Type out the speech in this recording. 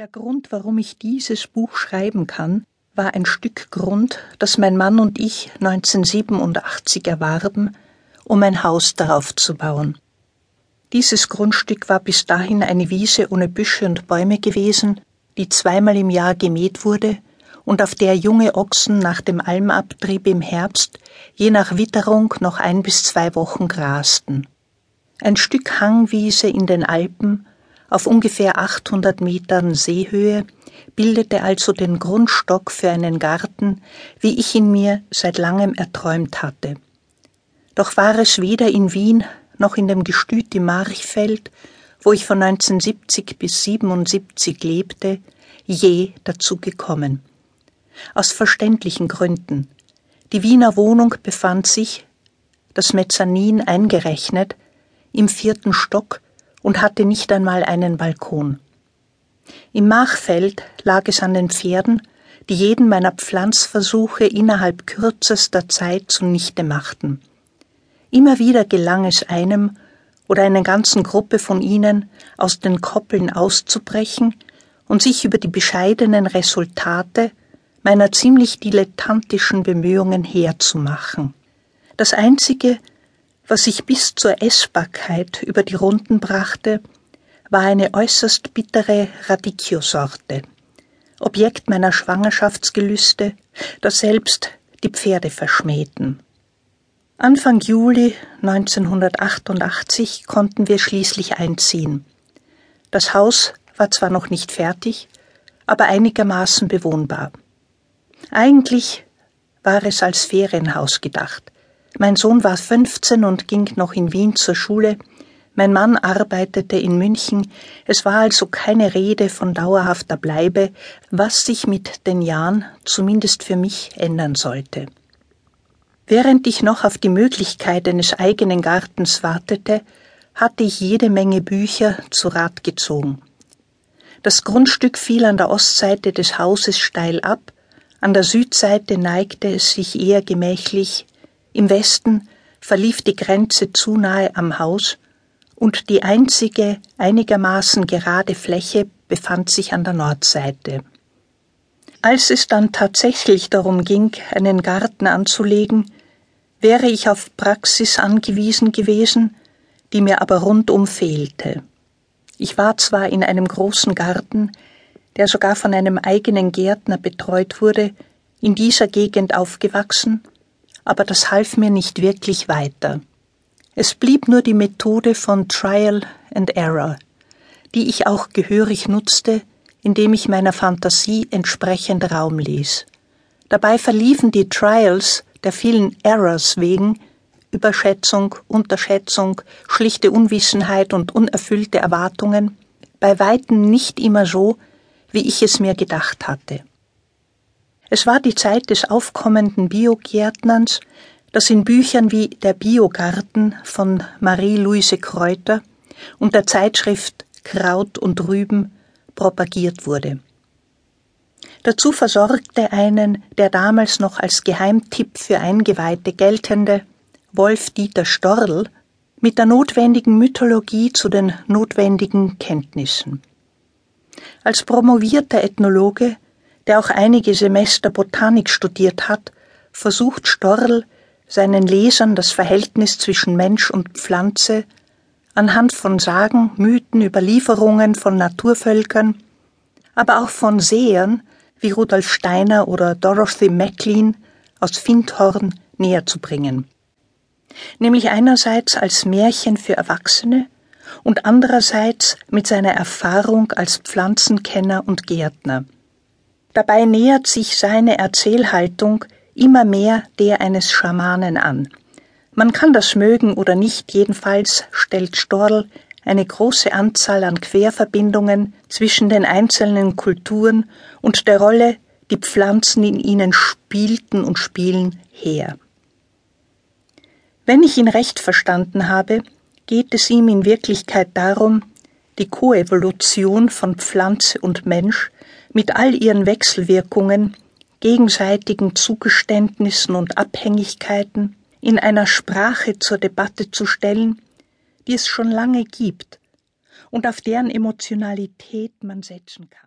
Der Grund, warum ich dieses Buch schreiben kann, war ein Stück Grund, das mein Mann und ich 1987 erwarben, um ein Haus darauf zu bauen. Dieses Grundstück war bis dahin eine Wiese ohne Büsche und Bäume gewesen, die zweimal im Jahr gemäht wurde und auf der junge Ochsen nach dem Almabtrieb im Herbst je nach Witterung noch ein bis zwei Wochen grasten. Ein Stück Hangwiese in den Alpen auf ungefähr 800 Metern Seehöhe bildete also den Grundstock für einen Garten, wie ich ihn mir seit langem erträumt hatte. Doch war es weder in Wien noch in dem Gestüt im Marchfeld, wo ich von 1970 bis 77 lebte, je dazu gekommen. Aus verständlichen Gründen. Die Wiener Wohnung befand sich, das Mezzanin eingerechnet, im vierten Stock und hatte nicht einmal einen Balkon. Im Machfeld lag es an den Pferden, die jeden meiner Pflanzversuche innerhalb kürzester Zeit zunichte machten. Immer wieder gelang es einem oder einer ganzen Gruppe von ihnen, aus den Koppeln auszubrechen und sich über die bescheidenen Resultate meiner ziemlich dilettantischen Bemühungen herzumachen. Das Einzige, was ich bis zur Essbarkeit über die Runden brachte, war eine äußerst bittere Radicchio-Sorte, Objekt meiner Schwangerschaftsgelüste, das selbst die Pferde verschmähten. Anfang Juli 1988 konnten wir schließlich einziehen. Das Haus war zwar noch nicht fertig, aber einigermaßen bewohnbar. Eigentlich war es als Ferienhaus gedacht, mein Sohn war 15 und ging noch in Wien zur Schule. Mein Mann arbeitete in München. Es war also keine Rede von dauerhafter Bleibe, was sich mit den Jahren zumindest für mich ändern sollte. Während ich noch auf die Möglichkeit eines eigenen Gartens wartete, hatte ich jede Menge Bücher zu Rat gezogen. Das Grundstück fiel an der Ostseite des Hauses steil ab, an der Südseite neigte es sich eher gemächlich im Westen verlief die Grenze zu nahe am Haus und die einzige einigermaßen gerade Fläche befand sich an der Nordseite. Als es dann tatsächlich darum ging, einen Garten anzulegen, wäre ich auf Praxis angewiesen gewesen, die mir aber rundum fehlte. Ich war zwar in einem großen Garten, der sogar von einem eigenen Gärtner betreut wurde, in dieser Gegend aufgewachsen, aber das half mir nicht wirklich weiter. Es blieb nur die Methode von Trial and Error, die ich auch gehörig nutzte, indem ich meiner Fantasie entsprechend Raum ließ. Dabei verliefen die Trials der vielen Errors wegen Überschätzung, Unterschätzung, schlichte Unwissenheit und unerfüllte Erwartungen bei weitem nicht immer so, wie ich es mir gedacht hatte. Es war die Zeit des aufkommenden Biogärtnerns, das in Büchern wie Der Biogarten von Marie-Louise Kräuter und der Zeitschrift Kraut und Rüben propagiert wurde. Dazu versorgte einen der damals noch als Geheimtipp für Eingeweihte geltende Wolf Dieter Storl mit der notwendigen Mythologie zu den notwendigen Kenntnissen. Als promovierter Ethnologe der auch einige Semester Botanik studiert hat, versucht Storl seinen Lesern das Verhältnis zwischen Mensch und Pflanze anhand von Sagen, Mythen, Überlieferungen von Naturvölkern, aber auch von Sehern wie Rudolf Steiner oder Dorothy Maclean aus Findhorn näher zu bringen. Nämlich einerseits als Märchen für Erwachsene und andererseits mit seiner Erfahrung als Pflanzenkenner und Gärtner. Dabei nähert sich seine Erzählhaltung immer mehr der eines Schamanen an. Man kann das mögen oder nicht, jedenfalls stellt Storl eine große Anzahl an Querverbindungen zwischen den einzelnen Kulturen und der Rolle, die Pflanzen in ihnen spielten und spielen, her. Wenn ich ihn recht verstanden habe, geht es ihm in Wirklichkeit darum, die Koevolution von Pflanze und Mensch mit all ihren Wechselwirkungen, gegenseitigen Zugeständnissen und Abhängigkeiten in einer Sprache zur Debatte zu stellen, die es schon lange gibt und auf deren Emotionalität man setzen kann.